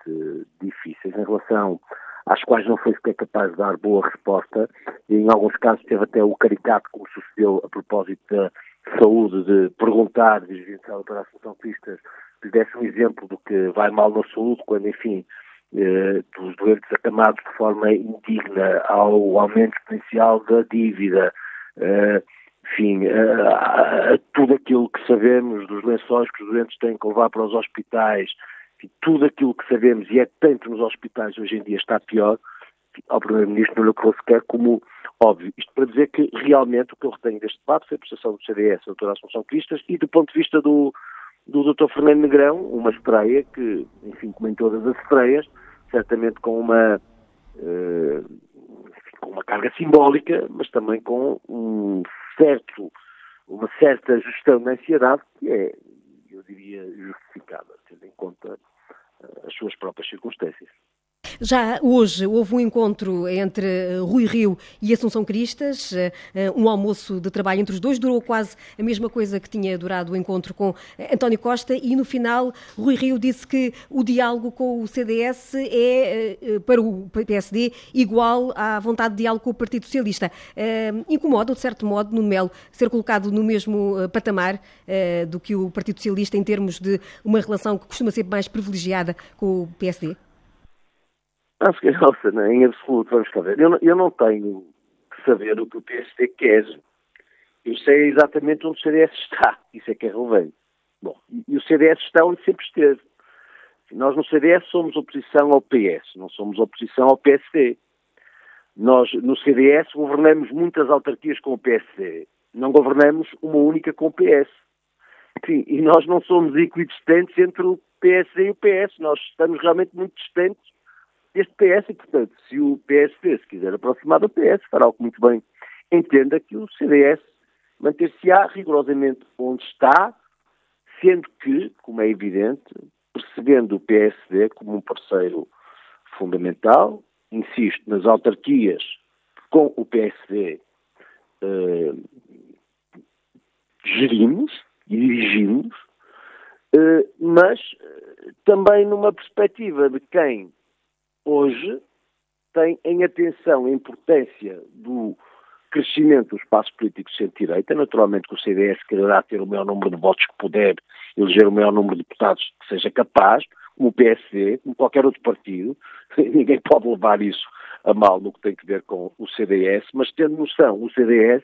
difíceis em relação às quais não foi sequer capaz de dar boa resposta e em alguns casos teve até o caricato como sucedeu a propósito da saúde de perguntar, dirigindo-se à doutora Assunção Pistas, que desse um exemplo do que vai mal na saúde quando, enfim, eh, dos doentes acamados de forma indigna ao aumento exponencial da dívida, eh, enfim, a, a, tudo aquilo que sabemos dos lençóis que os doentes têm que levar para os hospitais, tudo aquilo que sabemos e é tanto nos hospitais hoje em dia está pior, ao Primeiro-Ministro não lhe ocorreu sequer como óbvio. Isto para dizer que realmente o que eu retenho deste debate foi a prestação do CDS, a doutora Assunção Cristas, e do ponto de vista do, do Dr. Fernando Negrão, uma estreia que, enfim, como em todas as estreias, certamente com uma, uh, enfim, com uma carga simbólica, mas também com um certo, uma certa gestão da ansiedade que é, eu diria, justificada, tendo em conta uh, as suas próprias circunstâncias. Já hoje houve um encontro entre eh, Rui Rio e Assunção Cristas, eh, eh, um almoço de trabalho entre os dois, durou quase a mesma coisa que tinha durado o encontro com António Costa e no final Rui Rio disse que o diálogo com o CDS é para o PSD igual à vontade de diálogo com o Partido Socialista. Incomoda, de certo modo, no Melo, ser colocado no mesmo patamar do que o Partido Socialista em termos de uma relação que costuma ser mais privilegiada com o PSD? Acho que, nossa, não, em absoluto, vamos saber. Eu, eu não tenho que saber o que o PSD quer. Eu sei exatamente onde o CDS está. Isso é que é relevante. Bom, e o CDS está onde sempre esteve. Nós no CDS somos oposição ao PS, não somos oposição ao PSD. Nós no CDS governamos muitas autarquias com o PSD, não governamos uma única com o PS. Sim, e nós não somos equidistentes entre o PSD e o PS, nós estamos realmente muito distantes este PS, e, portanto, se o PSD se quiser aproximar do PS, fará o que muito bem. Entenda que o CDS manter-se-á rigorosamente onde está, sendo que, como é evidente, percebendo o PSD como um parceiro fundamental, insisto, nas autarquias com o PSD eh, gerimos e dirigimos, eh, mas eh, também numa perspectiva de quem hoje tem em atenção a importância do crescimento dos espaços políticos de centro-direita. Naturalmente que o CDS quererá ter o maior número de votos que puder, eleger o maior número de deputados que seja capaz, como o PSD, como qualquer outro partido. Ninguém pode levar isso a mal no que tem a ver com o CDS, mas tendo noção, o CDS,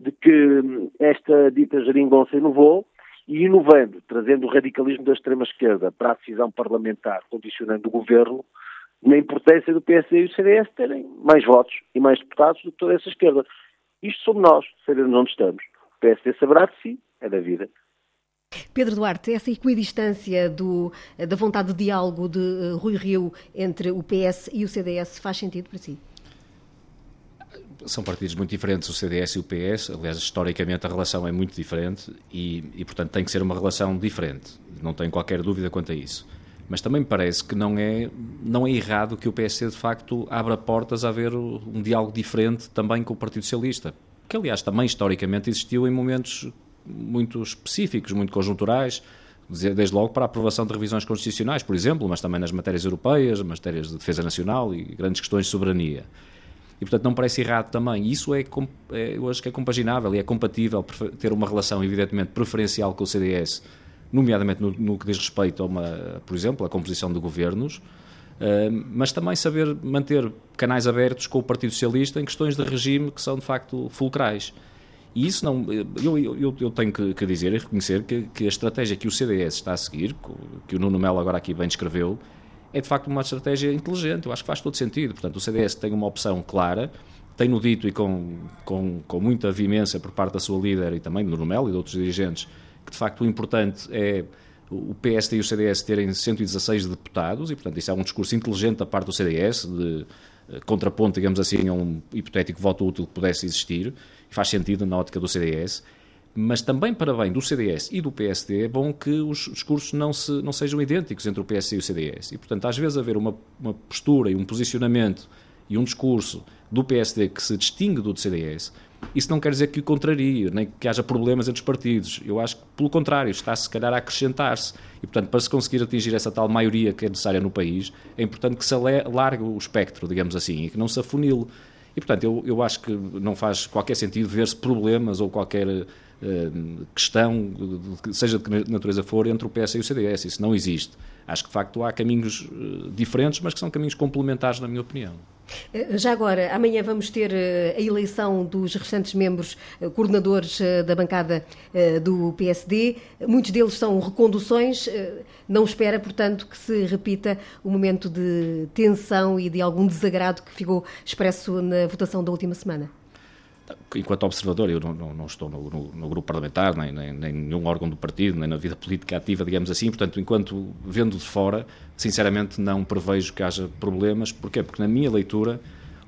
de que esta dita geringonça inovou e inovando, trazendo o radicalismo da extrema-esquerda para a decisão parlamentar, condicionando o governo, na importância do PSD e do CDS terem mais votos e mais deputados do que toda essa esquerda. Isto somos nós, sabemos onde estamos. O PSD saberá de si, é da vida. Pedro Duarte, essa equidistância do, da vontade de diálogo de uh, Rui Rio entre o PS e o CDS faz sentido para si? São partidos muito diferentes, o CDS e o PS. Aliás, historicamente a relação é muito diferente e, e portanto, tem que ser uma relação diferente. Não tenho qualquer dúvida quanto a isso. Mas também parece que não é, não é errado que o PSD, de facto, abra portas a haver um diálogo diferente também com o Partido Socialista, que, aliás, também historicamente existiu em momentos muito específicos, muito conjunturais, desde logo para a aprovação de revisões constitucionais, por exemplo, mas também nas matérias europeias, matérias de defesa nacional e grandes questões de soberania. E, portanto, não parece errado também. Isso é, é, eu acho que é compaginável e é compatível ter uma relação, evidentemente, preferencial com o CDS, nomeadamente no, no que diz respeito a uma, por exemplo, a composição de governos, uh, mas também saber manter canais abertos com o Partido Socialista em questões de regime que são, de facto, fulcrais. E isso não. Eu, eu, eu tenho que, que, dizer e reconhecer que, que, a estratégia que o CDS está a seguir, que o Nuno Melo agora aqui bem descreveu, é de facto uma estratégia inteligente. Eu acho que faz todo sentido. Portanto, o CDS tem uma opção clara, tem-no dito e com, com, com muita vimência por parte da sua líder e também do Nuno Melo e de outros dirigentes, que de facto o importante é o PSD e o CDS terem 116 deputados, e portanto isso é um discurso inteligente da parte do CDS, de eh, contraponto, digamos assim, a um hipotético voto útil que pudesse existir faz sentido na ótica do CDS, mas também para bem do CDS e do PSD é bom que os discursos não, se, não sejam idênticos entre o PS e o CDS. E, portanto, às vezes haver uma, uma postura e um posicionamento e um discurso do PSD que se distingue do do CDS, isso não quer dizer que o contrarie, nem que haja problemas entre os partidos. Eu acho que, pelo contrário, está se calhar a acrescentar-se. E, portanto, para se conseguir atingir essa tal maioria que é necessária no país, é importante que se largue o espectro, digamos assim, e que não se afunile. E, portanto, eu, eu acho que não faz qualquer sentido ver-se problemas ou qualquer uh, questão, seja de que natureza for, entre o PS e o CDS. Isso não existe. Acho que, de facto, há caminhos uh, diferentes, mas que são caminhos complementares, na minha opinião. Eh, já agora, amanhã vamos ter eh, a eleição dos restantes membros eh, coordenadores da bancada do PSD. Muitos deles são reconduções. Não espera, portanto, que se repita o momento de tensão e de algum desagrado que ficou expresso na votação da última semana? Enquanto observador, eu não, não, não estou no, no, no, grupo parlamentar, nem, nem, nem nenhum órgão do partido, nem na vida política ativa, digamos assim, portanto, enquanto vendo de fora, sinceramente não prevejo que haja problemas. Porquê? Porque na minha leitura,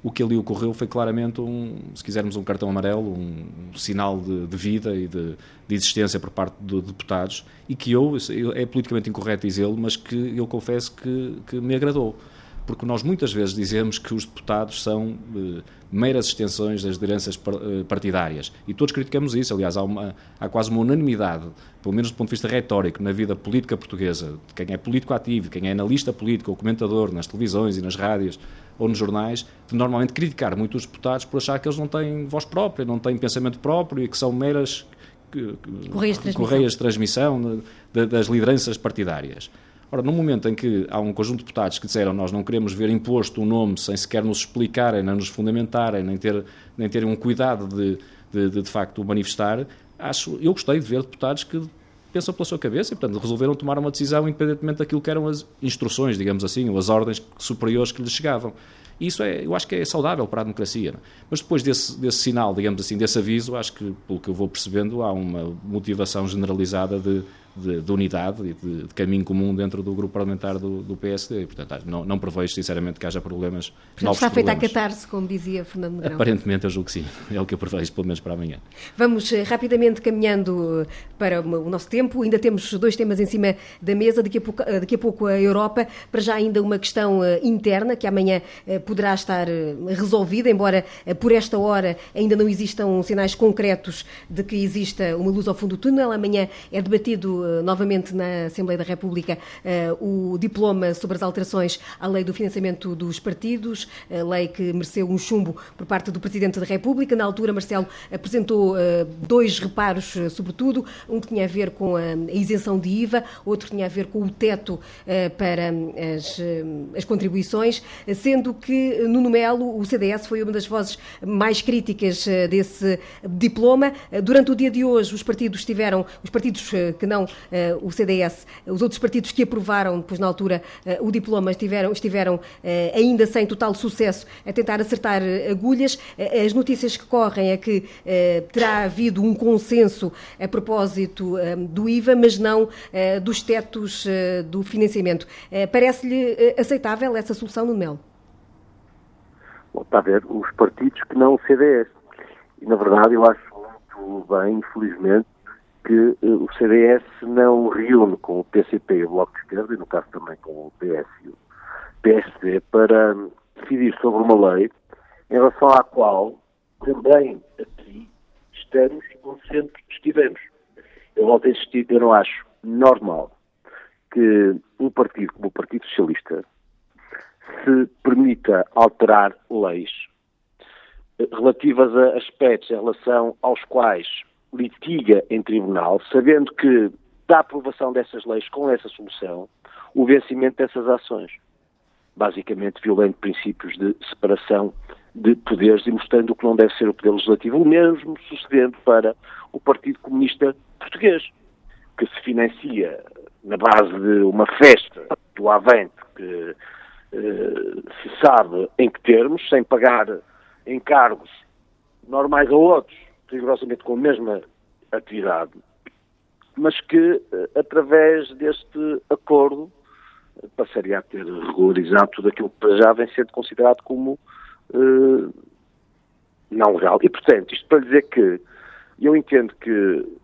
o que ali ocorreu foi claramente, um, se quisermos, um cartão amarelo, um, sinal de, de, vida e de, de, existência por parte de deputados, e que eu, é politicamente incorreto dizê-lo, mas que eu confesso que, que me agradou porque nós muitas vezes dizemos que os deputados são eh, meras extensões das lideranças eh, partidárias. E todos criticamos isso. Aliás, há, uma, há quase uma unanimidade, pelo menos do ponto de vista retórico, na vida política portuguesa, de quem é político ativo, quem é analista político ou comentador nas televisões e nas rádios ou nos jornais, de normalmente criticar muito os deputados por achar que eles não têm voz própria, não têm pensamento próprio e que são meras correias de transmissão, correias de transmissão das lideranças partidárias. Ora, no momento em que há um conjunto de deputados que disseram nós não queremos ver imposto um nome sem sequer nos explicarem, nem nos fundamentarem, nem, ter, nem terem um cuidado de, de, de, de facto, manifestar, acho, eu gostei de ver deputados que pensam pela sua cabeça e, portanto, resolveram tomar uma decisão independentemente daquilo que eram as instruções, digamos assim, ou as ordens superiores que lhes chegavam. E isso é, eu acho que é saudável para a democracia. Não? É? Mas depois desse, desse sinal, digamos assim, desse aviso, acho que, pelo que eu vou percebendo, há uma motivação generalizada de de, de unidade e de, de, caminho comum dentro do grupo parlamentar do, do PSD. Portanto, não, não prevejo, sinceramente, que haja problemas. Portanto, está feita a catarse, como dizia Fernando Negrão. Aparentemente, eu julgo que sim. É o que eu prevejo, pelo menos para amanhã. Vamos eh, rapidamente caminhando para o nosso tempo. Ainda temos dois temas em cima da mesa. Daqui a pouco, eh, daqui a, pouco a Europa. Para já, ainda uma questão eh, interna que amanhã poderá estar resolvida, embora por esta hora ainda não existam sinais concretos de que exista uma luz ao fundo do túnel. Amanhã é debatido eh, novamente na Assembleia da República eh, o diploma sobre as alterações à lei do financiamento dos partidos, lei que mereceu um chumbo por parte do Presidente da República. Na altura, Marcelo apresentou eh, dois reparos, sobretudo, um que tinha a ver com a isenção de IVA, outro que tinha a ver com o teto para as, as contribuições, sendo que Nuno Melo, o CDS, foi uma das vozes mais críticas desse diploma. Durante o dia de hoje, os partidos tiveram, os partidos que não eh, o CDS, os outros partidos que aprovaram depois na altura eh, o diploma estiveram, estiveram eh, ainda sem total sucesso a tentar acertar agulhas. As notícias que correm é que terá havido um consenso a propósito do IVA, mas não dos tetos do financiamento. Parece-lhe aceitável essa solução, no Melo? Bom, está a ver, os partidos que não o CDS. E, na verdade, eu acho muito bem, infelizmente, que uh, o CDS não reúne com o PCP e o Bloco de Esquerda, e no caso também com o PS e o PSD, para decidir sobre uma lei em relação à qual também aqui estamos onde sempre estivemos. Eu volto a insistir, eu não acho normal que um partido como o Partido Socialista se permita alterar leis relativas a aspectos em relação aos quais litiga em tribunal, sabendo que da aprovação dessas leis com essa solução, o vencimento dessas ações. Basicamente violando princípios de separação de poderes e mostrando o que não deve ser o poder legislativo, o mesmo sucedendo para o Partido Comunista Português, que se financia na base de uma festa do Avante que eh, se sabe em que termos, sem pagar encargos normais a outros, rigorosamente com a mesma atividade, mas que, eh, através deste acordo, passaria a ter regularizado tudo aquilo que já vem sendo considerado como uh, não legal. E, portanto, isto para dizer que eu entendo que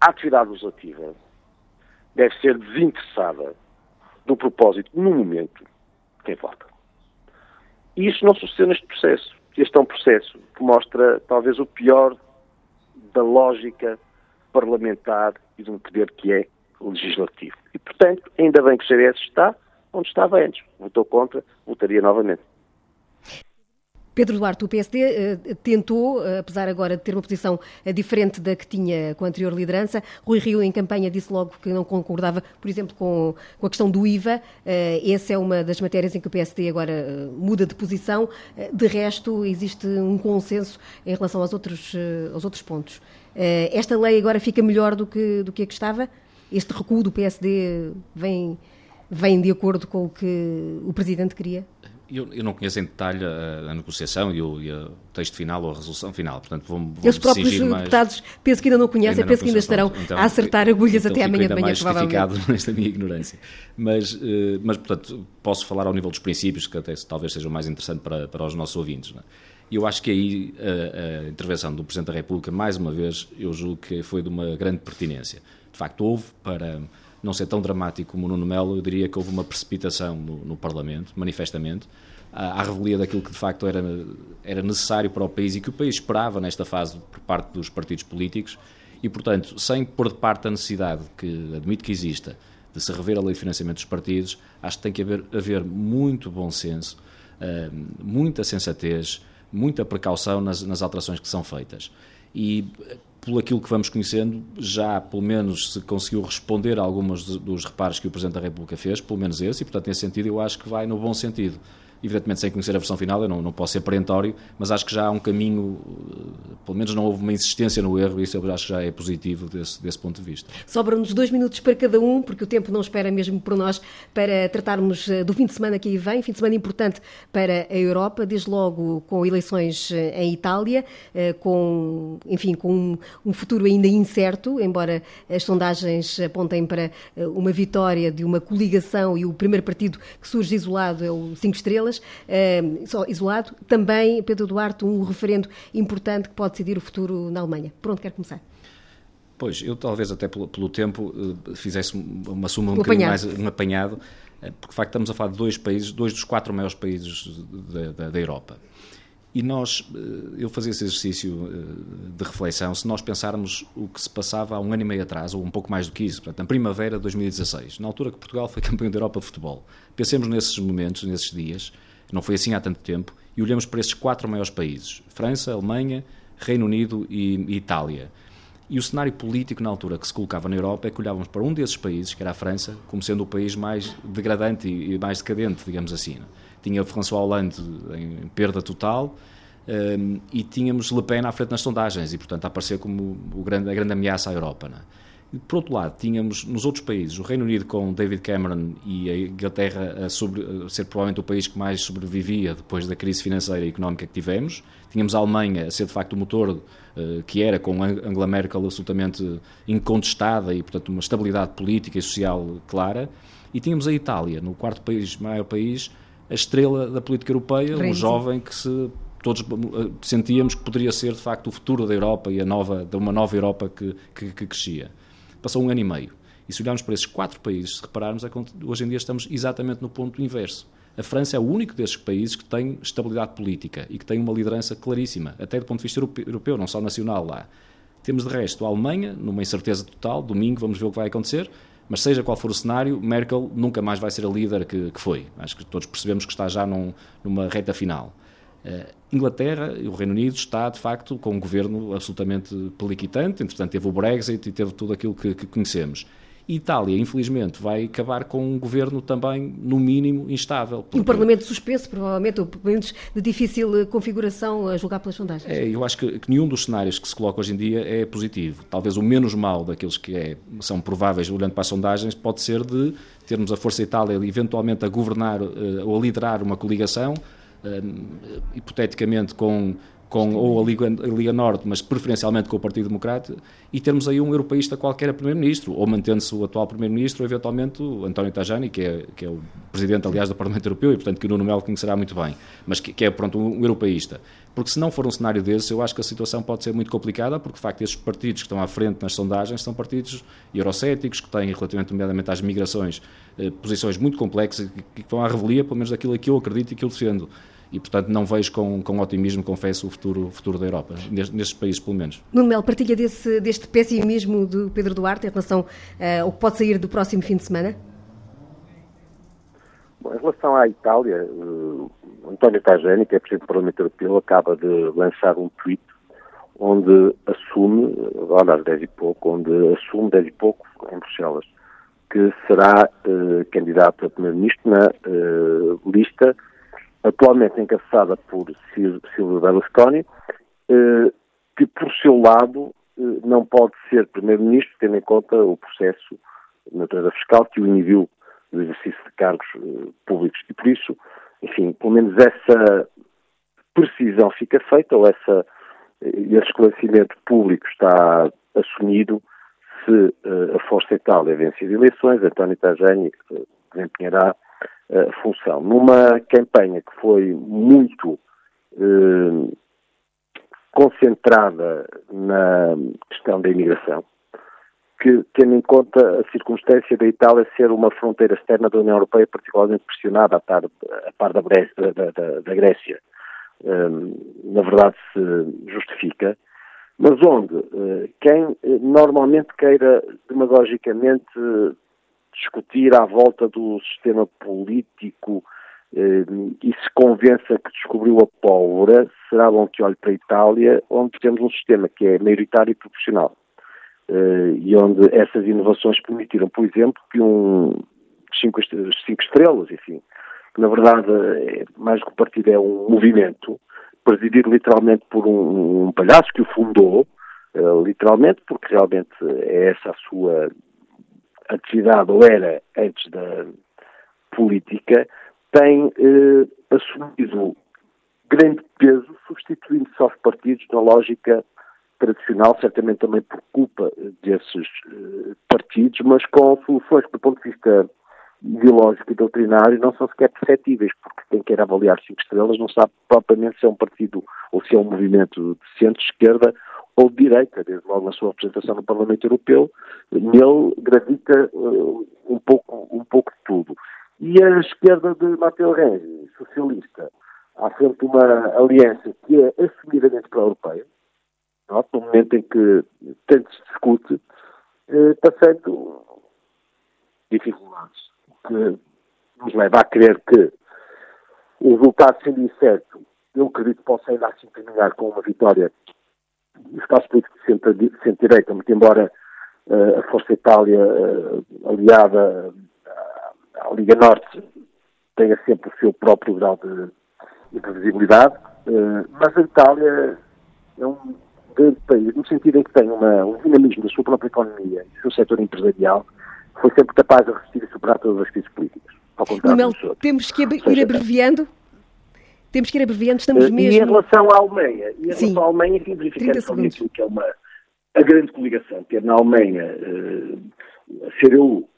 a atividade legislativa deve ser desinteressada do propósito, no momento, quem vota. E isto não sucedeu neste processo. Este é um processo que mostra talvez o pior da lógica parlamentar e de um poder que é legislativo. E, portanto, ainda bem que o CDS está onde estava antes. Votou contra, votaria novamente. Pedro Duarte, o PSD eh, tentou, eh, apesar agora de ter uma posição eh, diferente da que tinha com a anterior liderança, Rui Rio em campanha disse logo que não concordava, por exemplo, com, com a questão do IVA. essa é uma das matérias em que o PSD agora muda de posição. de resto, existe um consenso em relação aos outros, aos outros pontos. esta lei agora fica melhor do que, do que a que estava? Este recuo do PSD vem, vem de acordo com o que o Presidente queria? Eu, eu, não conheço em detalhe a, a negociação e o, e o, texto final ou a resolução final, portanto vou-me vou Eles próprios deputados mais... penso que ainda não conhecem, ainda penso que ainda estarão então, a acertar agulhas então até amanhã de manhã, mais provavelmente. nesta minha ignorância. Mas, uh, mas, portanto, posso falar ao nível dos princípios, que até talvez sejam mais interessantes para, para os nossos ouvintes. Não é? Eu acho que aí a, a, intervenção do Presidente da República, mais uma vez, eu julgo que foi de uma grande pertinência. De facto, houve para não ser tão dramático como o Nuno Melo, eu diria que houve uma precipitação no, no Parlamento, manifestamente, à, revelia daquilo que de facto era, era necessário para o país e que o país esperava nesta fase por parte dos partidos políticos e, portanto, sem pôr de parte a necessidade, que admito que exista, de se rever a lei de financiamento dos partidos, acho que tem que haver, haver muito bom senso, uh, muita sensatez, muita precaução nas, nas alterações que são feitas. E por aquilo que vamos conhecendo, já pelo menos se conseguiu responder a alguns dos reparos que o Presidente da República fez, pelo menos esse, e portanto, nesse sentido, eu acho que vai no bom sentido evidentemente sem conhecer a versão final, eu não, não posso ser perentório, mas acho que já há um caminho, eh, pelo menos não houve uma insistência no erro, e isso eu acho que já é positivo desse, desse ponto de vista. Sobram-nos dois minutos para cada um, porque o tempo não espera mesmo por nós, para tratarmos eh, do fim de semana que aí vem, fim de semana importante para a Europa, desde logo com eleições eh, em Itália, com, enfim, com um futuro ainda incerto, embora as sondagens apontem para uma vitória de uma coligação e o primeiro partido que surge isolado é o Cinco Estrelas, uh, só isolado. Também, Pedro Duarte, um referendo importante que pode decidir o futuro na Alemanha. Por onde quer começar? Pois, eu talvez até pelo, pelo tempo uh, fizesse uma suma um, um bocadinho mais, um apanhado, uh, porque de facto estamos a falar de dois países, dois dos quatro maiores países da, da, da Europa. E nós, eu fazia esse exercício de reflexão, se nós pensarmos o que se passava há um ano e meio atrás, ou um pouco mais do que isso, portanto, na primavera de 2016, na altura que Portugal foi campeão da Europa de futebol. Pensemos nesses momentos, nesses dias, não foi assim há tanto tempo, e olhamos para esses quatro maiores países: França, Alemanha, Reino Unido e, e Itália. E o cenário político na altura que se colocava na Europa é que olhávamos para um desses países, que era a França, como sendo o país mais degradante e mais decadente, digamos assim. Tinha François Hollande em perda total um, e tínhamos Le Pen à frente nas sondagens e, portanto, a aparecer como grande, a grande ameaça à Europa. Não é? Por outro lado, tínhamos nos outros países o Reino Unido com David Cameron e a Inglaterra a, sobre, a, ser provavelmente o país que mais sobrevivia depois da crise financeira e económica que tivemos. Tínhamos a Alemanha a ser de facto o motor uh, que era, com Angela Merkel absolutamente incontestada e, portanto, uma estabilidade política e social clara. E tínhamos a Itália, no quarto país, maior país, a estrela da política europeia, um jovem que se todos eh, sentíamos que poderia ser de facto o futuro da Europa e a nova, de uma nova Europa que, que, que crescia. Passou um ano e meio. E se olharmos para esses quatro países, se repararmos, é hoje em dia estamos exatamente no ponto inverso. A França é o único desses países que tem estabilidade política e que tem uma liderança claríssima, até do ponto de vista europeu, não só nacional lá. Temos de resto a Alemanha, numa incerteza total, domingo vamos ver o que vai acontecer, mas seja qual for o cenário, Merkel nunca mais vai ser a líder que, que foi. Acho que todos percebemos que está já num, numa reta final. Uh, Inglaterra e o Reino Unido está, de facto, com um governo absolutamente peliquitante, entretanto teve o Brexit e teve tudo aquilo que, que conhecemos. Itália, infelizmente, vai acabar com um governo também, no mínimo, instável. Porque... Um Parlamento suspenso, provavelmente, ou pelo menos de difícil eh, configuração a julgar pelas sondagens. É, eu acho que, que, nenhum dos cenários que se coloca hoje em dia é positivo. Talvez o menos mal daqueles que é, são prováveis olhando para as sondagens pode ser de termos a Força Itália eventualmente a governar uh, ou a liderar uma coligação, uh, hipoteticamente com com ou a Liga, a Liga, Norte, mas preferencialmente com o Partido Democrata, e termos aí um europeísta qualquer a Primeiro-Ministro, ou mantendo-se o atual Primeiro-Ministro, ou eventualmente o António Tajani, que é, que é o Presidente, aliás, do Parlamento Europeu, e portanto que o Nuno Melo conhecerá muito bem, mas que, que é, pronto, um, europeísta. Porque se não for um cenário desse, eu acho que a situação pode ser muito complicada, porque de facto estes partidos que estão à frente nas sondagens são partidos eurocéticos, que têm, relativamente nomeadamente às migrações, eh, posições muito complexas, que, que vão à revelia, pelo menos daquilo que eu acredito e que eu defendo e, portanto, não vejo com, com otimismo, confesso, o futuro, o futuro da Europa, nestes países, pelo menos. Nuno Melo, partilha desse, deste pessimismo do Pedro Duarte em relação uh, ao que pode sair do próximo fim de semana? Bom, em relação à Itália, uh, António Tajani, que é Presidente do Parlamento Europeu, acaba de lançar um tweet onde assume, agora às 10 e pouco, onde assume 10 e pouco em Bruxelas, que será uh, candidato a Primeiro-Ministro na uh, lista atualmente encabeçada por Silvio Berlusconi, eh, que por seu lado eh, não pode ser Primeiro-Ministro, tendo em conta o processo de natureza fiscal que o inibiu do exercício de cargos eh, públicos. E por isso, enfim, pelo menos essa precisão fica feita, ou essa, esse esclarecimento público está assumido se a Força Itália vence as eleições, António Tajani desempenhará uh, função. Numa campanha que foi muito uh, concentrada na questão da imigração, que, tendo em conta a circunstância da Itália ser uma fronteira externa da União Europeia particularmente pressionada a par, a par da, da, da, da, Grécia, eh, na verdade se justifica, mas onde quem normalmente queira demagogicamente discutir à volta do sistema político eh, e se convença que descobriu a pólvora, será bom que olhe para a Itália, onde temos um sistema que é maioritário e proporcional. Eh, e onde essas inovações permitiram, por exemplo, que um cinco, cinco estrelas, enfim, que na verdade é, mais que partido é um movimento, presidido literalmente por um, um palhaço que o fundou, literalmente, porque realmente é essa a sua atividade, ou era antes da política, tem eh, assumido grande peso, substituindo só os partidos na lógica tradicional, certamente também por culpa desses eh, partidos, mas com soluções que, do ponto de vista ideológico e doutrinário, não são sequer perceptíveis, porque quem quer avaliar cinco estrelas não sabe propriamente se é um partido ou se é um movimento de centro-esquerda ou de direita, desde logo na sua representação no Parlamento Europeu, nele gravita uh, um, pouco, um pouco de tudo. E a esquerda de Matteo Renzi, socialista, há sempre uma aliança que é assumidamente pró-europeia, no momento em que tanto se discute, uh, passando dificuldades, que nos leva a crer que o resultado sendo incerto, eu acredito que possa ainda assim terminar com uma vitória o espaço político de centro-direita, muito embora uh, a Força Itália uh, aliada à, à Liga Norte tenha sempre o seu próprio grau de imprevisibilidade, uh, mas a Itália é um grande país, no sentido em que tem uma, um dinamismo da sua própria economia e do seu setor empresarial, foi sempre capaz de resistir e superar todas as crises políticas. Ao contrário temos que ir abreviando temos que ir abreviando, estamos mesmo... E em relação à Alemanha, e em Sim. relação à Alemanha, enfim, verificando aquilo que é uma, a grande coligação, ter na Alemanha uh, a CDU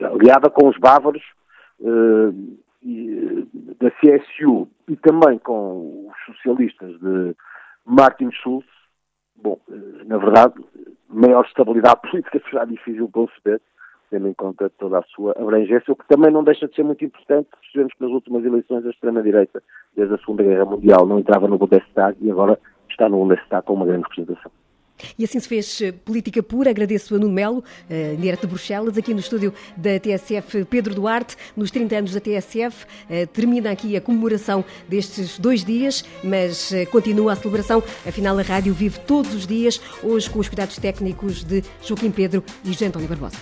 aliada com os bávaros uh, e, da da CSU e também com os socialistas de Martin Schulz, bom, na verdade, maior estabilidade política será difícil conceber, tendo em conta toda a sua abrangência, o que também não deixa de ser muito importante, percebemos que nas últimas eleições a extrema-direita, desde a Segunda Guerra Mundial, não entrava no Bundestag e agora está no Bundestag com uma grande representação. E assim se fez eh, política pura. Agradeço a Nuno Melo, direto de Bruxelas, aqui no estúdio da TSF Pedro Duarte, nos 30 anos da TSF. Uh, termina aqui a comemoração destes dois dias, mas continua a celebração. Afinal, a rádio vive todos os dias, hoje com os cuidados técnicos de Joaquim Pedro e José António Barbosa.